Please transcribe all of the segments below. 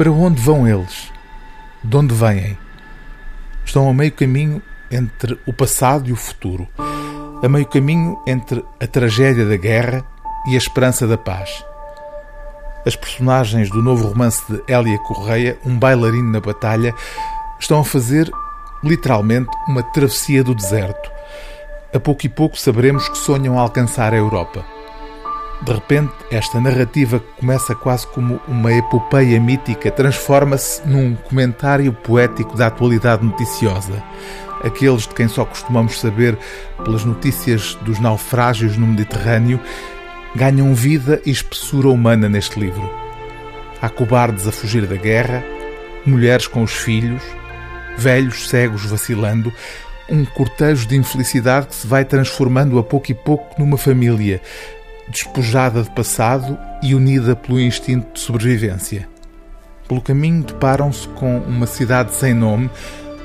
Para onde vão eles? De onde vêm? Estão a meio caminho entre o passado e o futuro, a meio caminho entre a tragédia da guerra e a esperança da paz. As personagens do novo romance de Hélia Correia, Um Bailarino na Batalha, estão a fazer, literalmente, uma travessia do deserto. A pouco e pouco saberemos que sonham alcançar a Europa. De repente, esta narrativa que começa quase como uma epopeia mítica transforma-se num comentário poético da atualidade noticiosa. Aqueles de quem só costumamos saber pelas notícias dos naufrágios no Mediterrâneo ganham vida e espessura humana neste livro. Há cobardes a fugir da guerra, mulheres com os filhos, velhos cegos vacilando, um cortejo de infelicidade que se vai transformando a pouco e pouco numa família, despojada de passado e unida pelo instinto de sobrevivência. Pelo caminho deparam-se com uma cidade sem nome,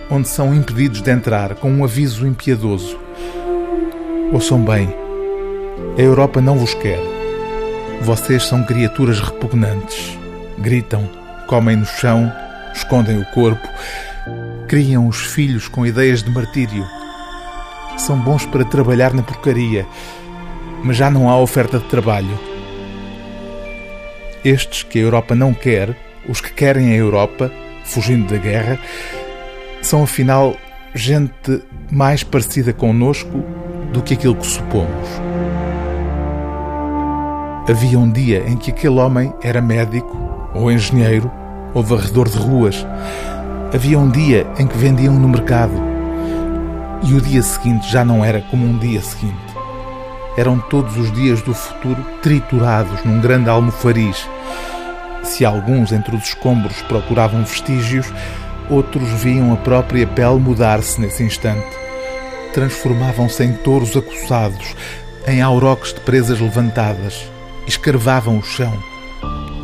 onde são impedidos de entrar, com um aviso impiedoso. Ouçam bem, a Europa não vos quer. Vocês são criaturas repugnantes. Gritam, comem no chão, escondem o corpo, criam os filhos com ideias de martírio. São bons para trabalhar na porcaria, mas já não há oferta de trabalho. Estes que a Europa não quer, os que querem a Europa, fugindo da guerra, são afinal gente mais parecida connosco do que aquilo que supomos. Havia um dia em que aquele homem era médico, ou engenheiro, ou varredor de ruas. Havia um dia em que vendiam no mercado. E o dia seguinte já não era como um dia seguinte eram todos os dias do futuro triturados num grande almofariz. Se alguns entre os escombros procuravam vestígios, outros viam a própria pele mudar-se nesse instante. Transformavam-se em touros acossados, em auroques de presas levantadas, escarvavam o chão.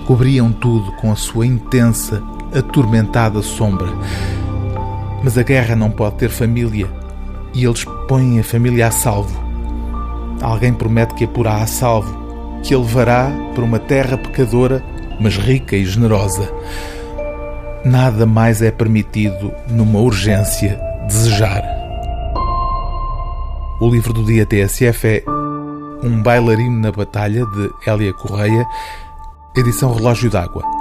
Cobriam tudo com a sua intensa, atormentada sombra. Mas a guerra não pode ter família, e eles põem a família a salvo Alguém promete que a porá a salvo, que a levará para uma terra pecadora, mas rica e generosa. Nada mais é permitido numa urgência desejar. O livro do dia TSF é Um Bailarino na Batalha, de Hélia Correia, edição Relógio d'Água.